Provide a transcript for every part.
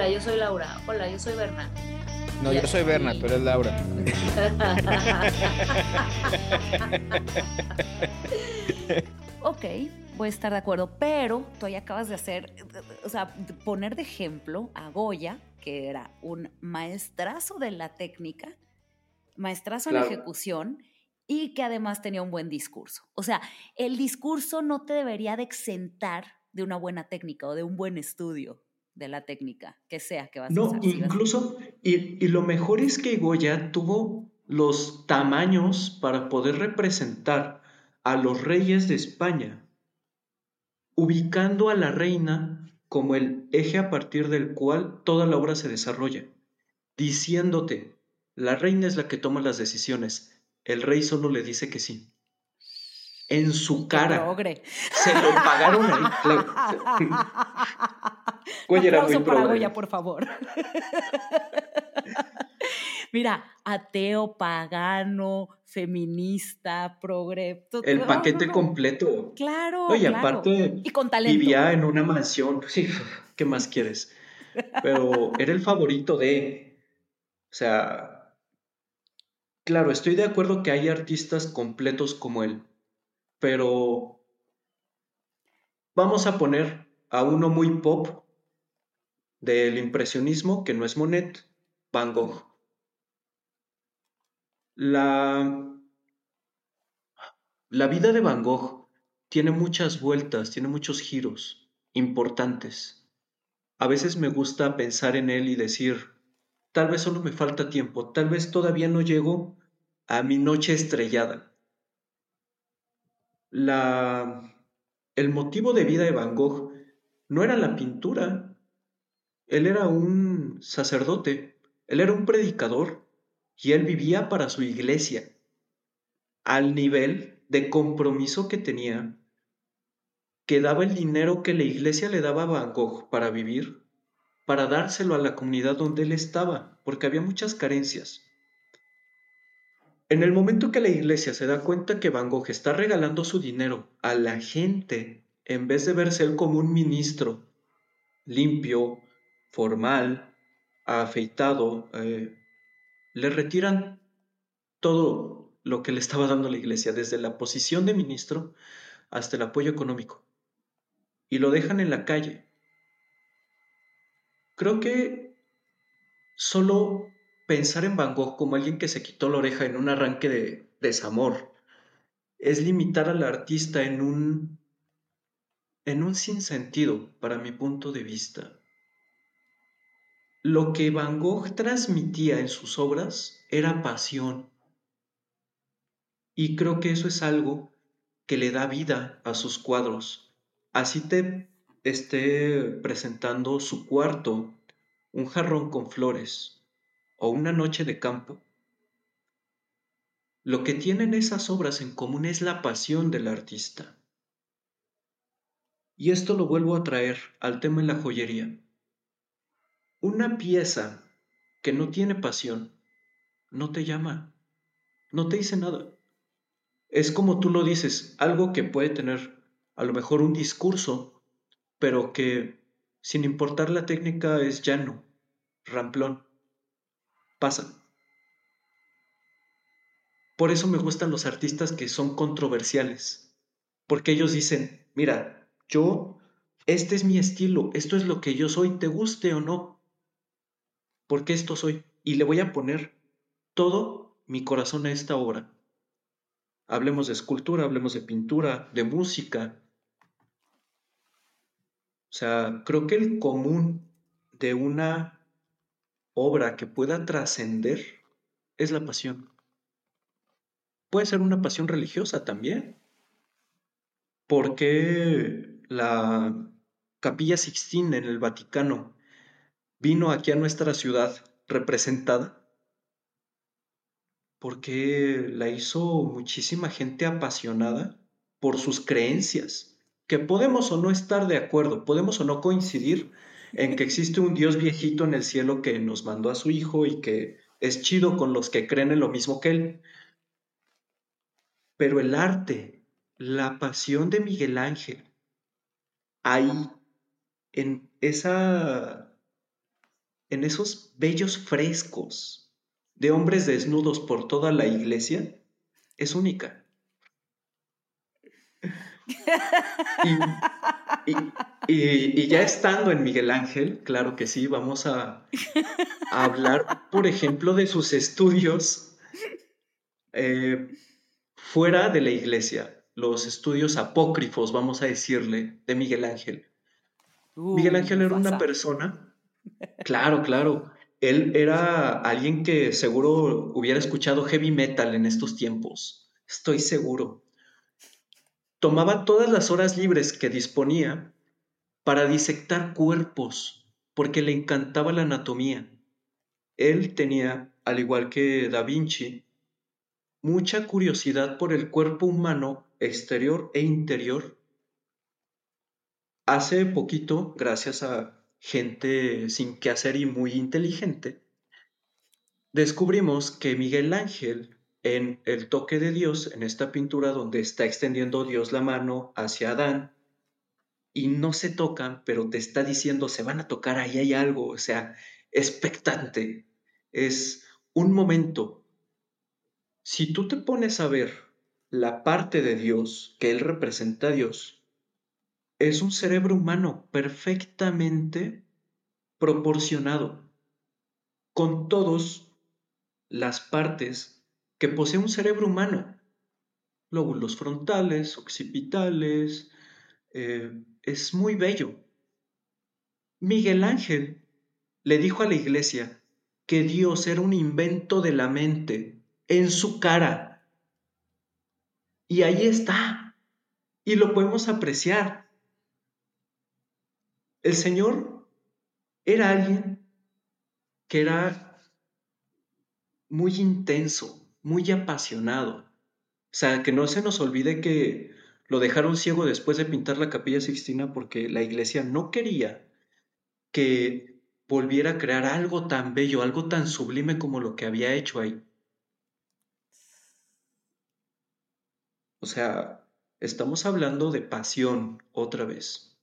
Hola, yo soy Laura. Hola, yo soy Berna. No, yo soy Berna, tú eres Laura. ok, voy a estar de acuerdo, pero tú ya acabas de hacer, o sea, poner de ejemplo a Goya, que era un maestrazo de la técnica, maestrazo en la ejecución y que además tenía un buen discurso. O sea, el discurso no te debería de exentar de una buena técnica o de un buen estudio de la técnica, que sea que vas no, a usar. No, incluso, y, y lo mejor es que Goya tuvo los tamaños para poder representar a los reyes de España, ubicando a la reina como el eje a partir del cual toda la obra se desarrolla, diciéndote, la reina es la que toma las decisiones, el rey solo le dice que sí. En su cara. Se lo pagaron ahí. Goya era muy para Goya, por favor. Mira, ateo, pagano, feminista, progre. El paquete completo. Claro. Oye, aparte, y con talento. vivía en una mansión. Sí, ¿qué más quieres? Pero era el favorito de. O sea. Claro, estoy de acuerdo que hay artistas completos como él. Pero. Vamos a poner a uno muy pop del impresionismo, que no es Monet, Van Gogh. La, la vida de Van Gogh tiene muchas vueltas, tiene muchos giros importantes. A veces me gusta pensar en él y decir, tal vez solo me falta tiempo, tal vez todavía no llego a mi noche estrellada. La, el motivo de vida de Van Gogh no era la pintura. Él era un sacerdote, él era un predicador y él vivía para su iglesia, al nivel de compromiso que tenía, que daba el dinero que la iglesia le daba a Van Gogh para vivir, para dárselo a la comunidad donde él estaba, porque había muchas carencias. En el momento que la iglesia se da cuenta que Van Gogh está regalando su dinero a la gente, en vez de verse él como un ministro limpio, formal, afeitado, eh, le retiran todo lo que le estaba dando la iglesia, desde la posición de ministro hasta el apoyo económico, y lo dejan en la calle. Creo que solo pensar en Van Gogh como alguien que se quitó la oreja en un arranque de desamor es limitar al artista en un en un sinsentido para mi punto de vista. Lo que Van Gogh transmitía en sus obras era pasión. Y creo que eso es algo que le da vida a sus cuadros. Así te esté presentando su cuarto, un jarrón con flores o una noche de campo. Lo que tienen esas obras en común es la pasión del artista. Y esto lo vuelvo a traer al tema de la joyería. Una pieza que no tiene pasión no te llama, no te dice nada. Es como tú lo dices, algo que puede tener a lo mejor un discurso, pero que sin importar la técnica es llano, ramplón, pasa. Por eso me gustan los artistas que son controversiales, porque ellos dicen, mira, yo, este es mi estilo, esto es lo que yo soy, te guste o no, porque esto soy, y le voy a poner todo mi corazón a esta obra. Hablemos de escultura, hablemos de pintura, de música. O sea, creo que el común de una obra que pueda trascender es la pasión. Puede ser una pasión religiosa también. Porque la Capilla Sixtina en el Vaticano vino aquí a nuestra ciudad representada porque la hizo muchísima gente apasionada por sus creencias, que podemos o no estar de acuerdo, podemos o no coincidir en que existe un Dios viejito en el cielo que nos mandó a su Hijo y que es chido con los que creen en lo mismo que Él. Pero el arte, la pasión de Miguel Ángel, ahí, en esa en esos bellos frescos de hombres desnudos por toda la iglesia es única. Y, ya estando en Miguel Ángel, claro que sí, vamos a, hablar, por ejemplo, de sus estudios eh, fuera de la iglesia, los estudios apócrifos, vamos a decirle, de Miguel Ángel. Miguel Ángel era una persona, claro, claro, él era alguien que seguro hubiera escuchado heavy metal en estos tiempos, estoy seguro. Tomaba todas las horas libres que disponía para disectar cuerpos, porque le encantaba la anatomía. Él tenía, al igual que Da Vinci, mucha curiosidad por el cuerpo humano exterior e interior. Hace poquito, gracias a gente sin que hacer y muy inteligente, descubrimos que Miguel Ángel en el toque de Dios, en esta pintura donde está extendiendo Dios la mano hacia Adán, y no se tocan, pero te está diciendo, se van a tocar, ahí hay algo, o sea, expectante. Es un momento. Si tú te pones a ver la parte de Dios que Él representa a Dios, es un cerebro humano perfectamente proporcionado, con todas las partes que posee un cerebro humano. Lóbulos frontales, occipitales. Eh, es muy bello. Miguel Ángel le dijo a la iglesia que Dios era un invento de la mente en su cara. Y ahí está. Y lo podemos apreciar. El Señor era alguien que era muy intenso, muy apasionado. O sea, que no se nos olvide que lo dejaron ciego después de pintar la capilla Sixtina porque la iglesia no quería que volviera a crear algo tan bello, algo tan sublime como lo que había hecho ahí. O sea, estamos hablando de pasión otra vez.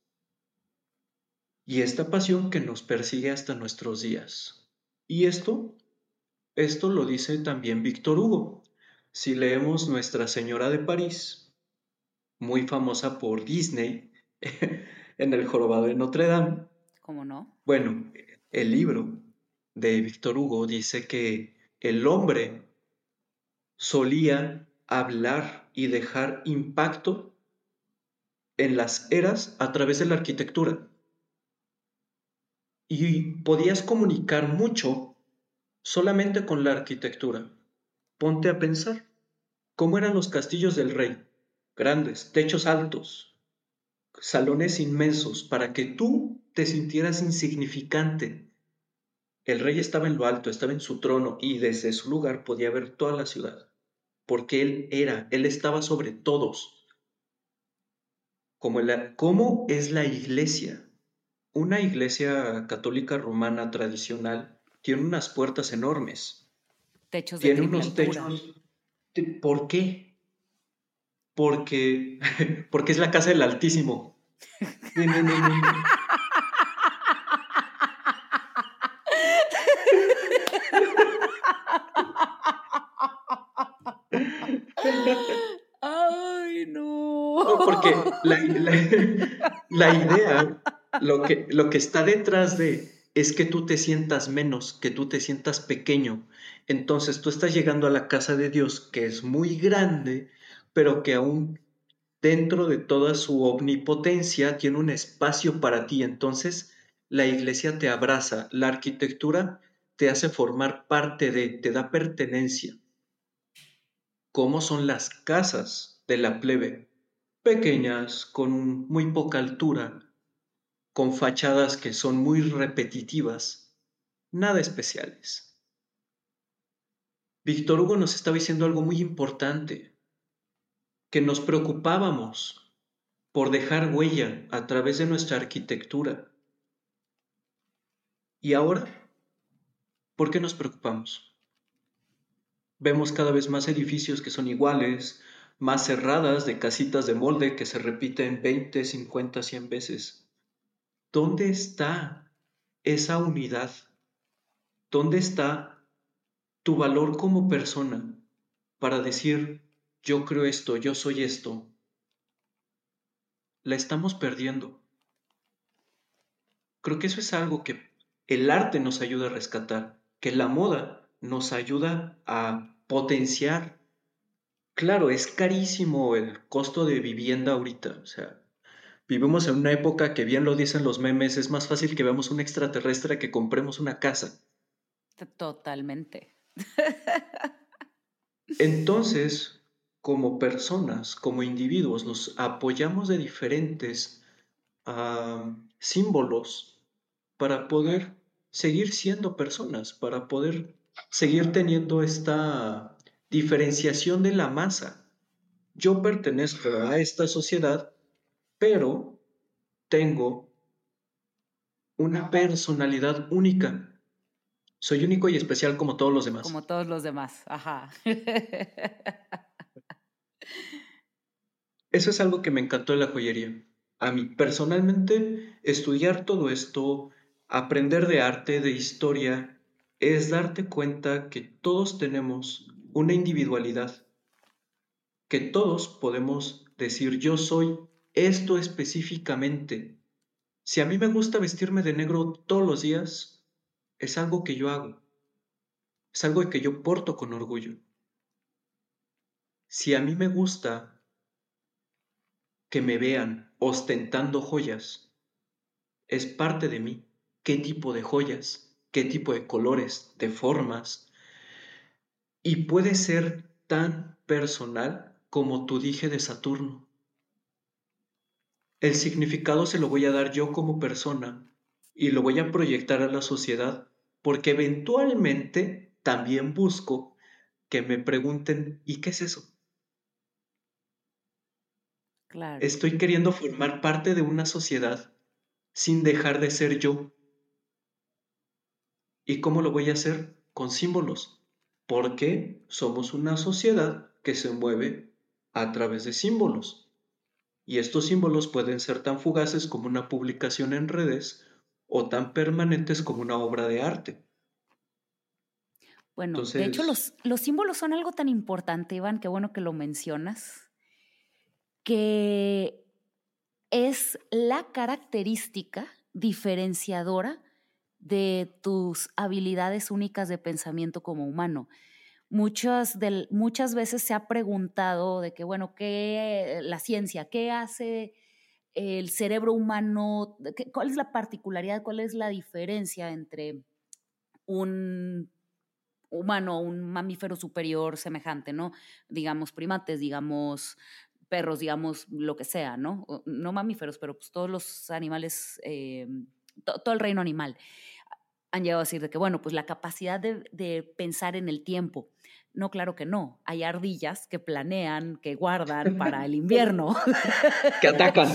Y esta pasión que nos persigue hasta nuestros días. Y esto esto lo dice también Víctor Hugo. Si leemos Nuestra Señora de París, muy famosa por Disney, en el jorobado de Notre Dame. ¿Cómo no? Bueno, el libro de Víctor Hugo dice que el hombre solía hablar y dejar impacto en las eras a través de la arquitectura. Y podías comunicar mucho solamente con la arquitectura. Ponte a pensar, ¿cómo eran los castillos del rey? Grandes, techos altos, salones inmensos, para que tú te sintieras insignificante. El rey estaba en lo alto, estaba en su trono y desde su lugar podía ver toda la ciudad, porque él era, él estaba sobre todos. Como ¿Cómo es la iglesia? Una iglesia católica romana tradicional tiene unas puertas enormes. Techos de tiene unos techos. ¿Por qué? Porque, porque es la casa del Altísimo. Ay, no. porque la, la, idea, lo que, lo que está detrás de es que tú te sientas menos, que tú te sientas pequeño. Entonces tú estás llegando a la casa de Dios, que es muy grande, pero que aún dentro de toda su omnipotencia tiene un espacio para ti. Entonces la iglesia te abraza, la arquitectura te hace formar parte de, te da pertenencia. ¿Cómo son las casas de la plebe? Pequeñas, con muy poca altura, con fachadas que son muy repetitivas, nada especiales. Víctor Hugo nos estaba diciendo algo muy importante, que nos preocupábamos por dejar huella a través de nuestra arquitectura. ¿Y ahora? ¿Por qué nos preocupamos? Vemos cada vez más edificios que son iguales, más cerradas de casitas de molde que se repiten 20, 50, 100 veces. ¿Dónde está esa unidad ¿Dónde está tu valor como persona para decir, yo creo esto, yo soy esto? La estamos perdiendo. Creo que eso es algo que el arte nos ayuda a rescatar, que la moda nos ayuda a potenciar. Claro, es carísimo el costo de vivienda ahorita, o sea, vivimos en una época que bien lo dicen los memes, es más fácil que veamos un extraterrestre que compremos una casa. Totalmente. Entonces, como personas, como individuos, nos apoyamos de diferentes ah, símbolos para poder seguir siendo personas, para poder seguir teniendo esta diferenciación de la masa. Yo pertenezco a esta sociedad, pero tengo una personalidad única. Soy único y especial como todos los demás. Como todos los demás, ajá. Eso es algo que me encantó de la joyería. A mí personalmente, estudiar todo esto, aprender de arte, de historia, es darte cuenta que todos tenemos una individualidad, que todos podemos decir yo soy esto específicamente. Si a mí me gusta vestirme de negro todos los días, es algo que yo hago, es algo que yo porto con orgullo. Si a mí me gusta que me vean ostentando joyas, es parte de mí qué tipo de joyas, qué tipo de colores, de formas. Y puede ser tan personal como tu dije de Saturno. El significado se lo voy a dar yo como persona y lo voy a proyectar a la sociedad porque eventualmente también busco que me pregunten, ¿y qué es eso? Claro. Estoy queriendo formar parte de una sociedad sin dejar de ser yo. ¿Y cómo lo voy a hacer? Con símbolos. Porque somos una sociedad que se mueve a través de símbolos. Y estos símbolos pueden ser tan fugaces como una publicación en redes o tan permanentes como una obra de arte. Bueno, de hecho los, los símbolos son algo tan importante, Iván, qué bueno que lo mencionas, que es la característica diferenciadora de tus habilidades únicas de pensamiento como humano. Muchas, muchas veces se ha preguntado de que, bueno, ¿qué la ciencia? ¿Qué hace el cerebro humano? ¿Cuál es la particularidad? ¿Cuál es la diferencia entre un humano, un mamífero superior semejante, ¿no? Digamos primates, digamos perros, digamos lo que sea, ¿no? No mamíferos, pero pues todos los animales, eh, todo el reino animal han llegado a decir de que, bueno, pues la capacidad de, pensar en el tiempo. No, claro que no. Hay ardillas que planean, que guardan para el invierno. que atacan.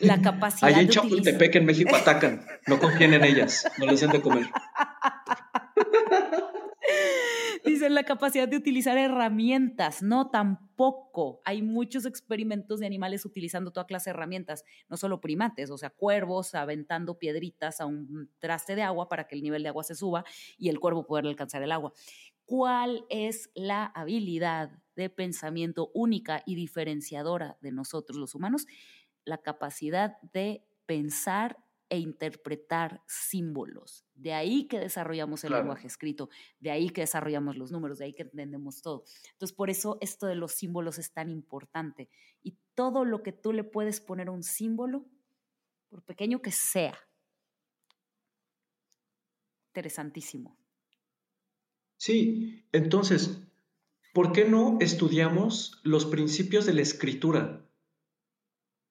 La capacidad Ahí en Chapultepec, en México, atacan. No confíen en ellas. No les den de comer. Dicen la capacidad de utilizar herramientas, no tampoco. Hay muchos experimentos de animales utilizando toda clase de herramientas, no solo primates, o sea, cuervos aventando piedritas a un traste de agua para que el nivel de agua se suba y el cuervo pueda alcanzar el agua. ¿Cuál es la habilidad de pensamiento única y diferenciadora de nosotros los humanos? La capacidad de pensar e interpretar símbolos. De ahí que desarrollamos el lenguaje escrito, de ahí que desarrollamos los números, de ahí que entendemos todo. Entonces, por eso esto de los símbolos es tan importante. Y todo lo que tú le puedes poner a un símbolo, por pequeño que sea, interesantísimo. Sí, entonces, ¿por qué no estudiamos los principios de la escritura?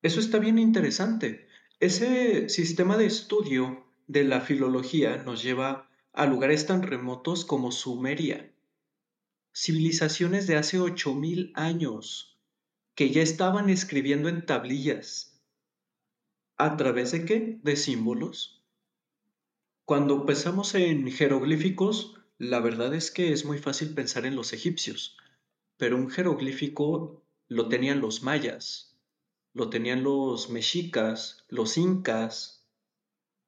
Eso está bien interesante. Ese sistema de estudio de la filología nos lleva a lugares tan remotos como Sumeria, civilizaciones de hace 8.000 años que ya estaban escribiendo en tablillas. ¿A través de qué? De símbolos. Cuando pensamos en jeroglíficos, la verdad es que es muy fácil pensar en los egipcios, pero un jeroglífico lo tenían los mayas, lo tenían los mexicas, los incas,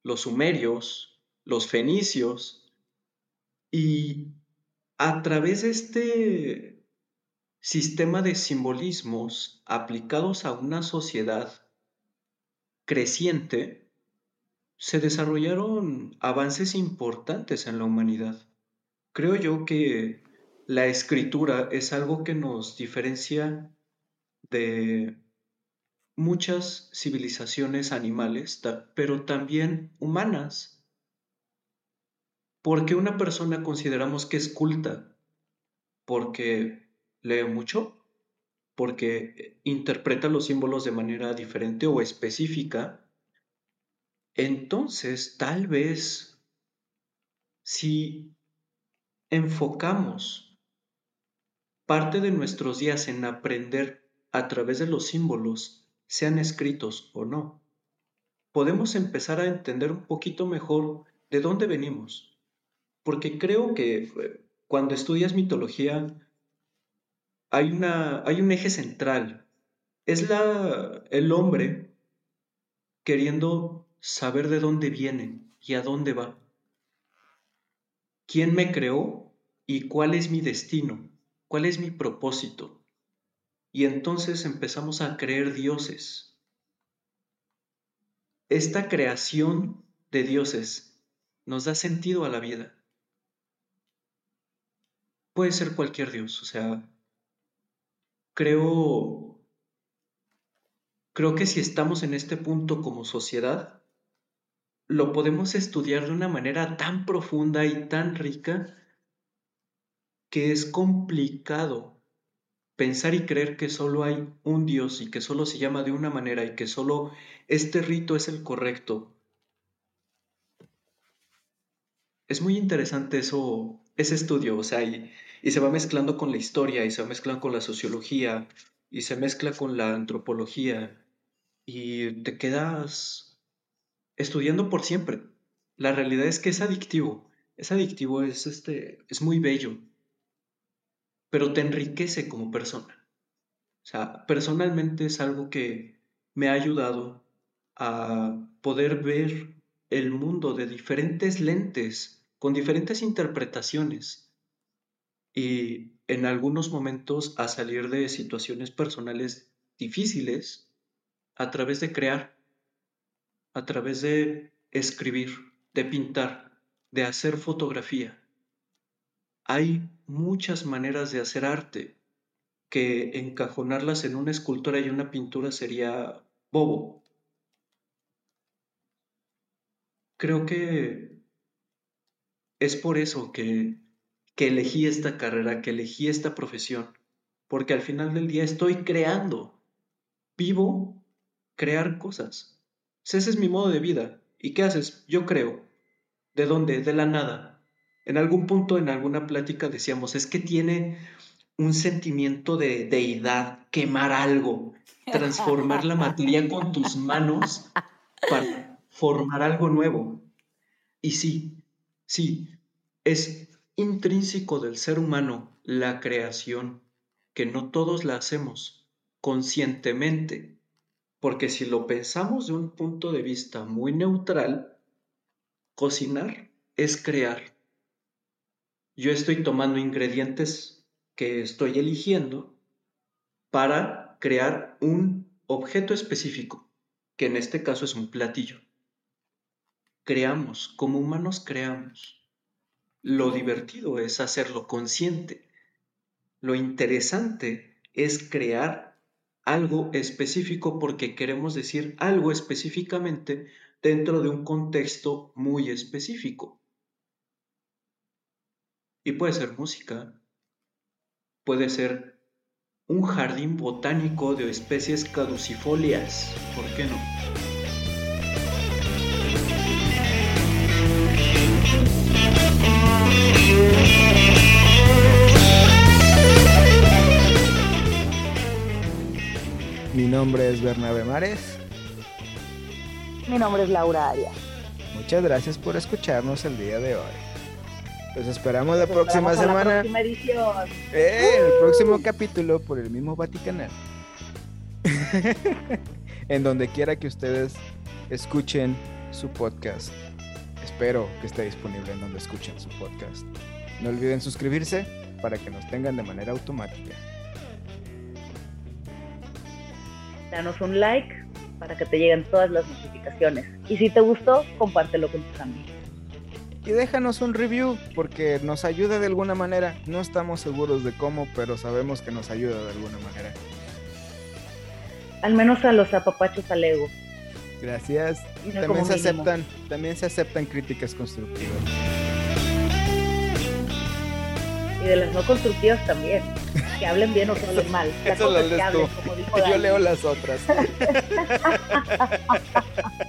los sumerios, los fenicios. Y a través de este sistema de simbolismos aplicados a una sociedad creciente, se desarrollaron avances importantes en la humanidad. Creo yo que la escritura es algo que nos diferencia de muchas civilizaciones animales, pero también humanas. ¿Por qué una persona consideramos que es culta? ¿Porque lee mucho? ¿Porque interpreta los símbolos de manera diferente o específica? Entonces, tal vez, si enfocamos parte de nuestros días en aprender a través de los símbolos, sean escritos o no, podemos empezar a entender un poquito mejor de dónde venimos. Porque creo que eh, cuando estudias mitología hay, una, hay un eje central. Es la, el hombre queriendo saber de dónde viene y a dónde va. ¿Quién me creó y cuál es mi destino? ¿Cuál es mi propósito? Y entonces empezamos a creer dioses. Esta creación de dioses nos da sentido a la vida. Puede ser cualquier dios, o sea, creo creo que si estamos en este punto como sociedad, lo podemos estudiar de una manera tan profunda y tan rica que es complicado pensar y creer que solo hay un Dios y que solo se llama de una manera y que solo este rito es el correcto. Es muy interesante eso, ese estudio, o sea, y, se va mezclando con la historia y se va mezclando con la sociología y se mezcla con la antropología y te quedas estudiando por siempre. La realidad es que es adictivo, es adictivo, es, este, es muy bello pero te enriquece como persona. O sea, personalmente es algo que me ha ayudado a poder ver el mundo de diferentes lentes, con diferentes interpretaciones y en algunos momentos a salir de situaciones personales difíciles a través de crear, a través de escribir, de pintar, de hacer fotografía. Hay muchas maneras de hacer arte que encajonarlas en una escultura y una pintura sería bobo. Creo que es por eso que, que elegí esta carrera, que elegí esta profesión, porque al final del día estoy creando, vivo crear cosas. Ese es mi modo de vida. ¿Y qué haces? Yo creo. ¿De dónde? De la nada en algún punto, en alguna plática decíamos, es que tiene un sentimiento de deidad, quemar algo, transformar la materia con tus manos para formar algo nuevo. Y sí, sí, es intrínseco del ser humano la creación, que no todos la hacemos conscientemente, porque si lo pensamos de un punto de vista muy neutral, cocinar es crear yo estoy tomando ingredientes que estoy eligiendo para crear un objeto específico, que en este caso es un platillo. Creamos, como humanos creamos. Lo divertido es hacerlo consciente. Lo interesante es crear algo específico porque queremos decir algo específicamente dentro de un contexto muy específico. Y puede ser música, puede ser un jardín botánico de especies caducifolias, ¿por qué no? Mi nombre es Bernabe Mares. Mi nombre es Laura Arias. Muchas gracias por escucharnos el día de hoy. Pues esperamos la próxima semana. La próxima edición. Eh, el próximo capítulo por el mismo Vaticanal. en donde quiera que ustedes escuchen su podcast. Espero que esté disponible en donde escuchen su podcast. No olviden suscribirse para que nos tengan de manera automática. Danos un like para que te lleguen todas las notificaciones. Y si te gustó, compártelo con tus amigos. Y déjanos un review porque nos ayuda de alguna manera. No estamos seguros de cómo, pero sabemos que nos ayuda de alguna manera. Al menos a los apapachos al ego. Gracias. también se aceptan, también se aceptan críticas constructivas. Y de las no constructivas también. Que hablen bien o que hablen mal. Eso lo. Yo leo las otras.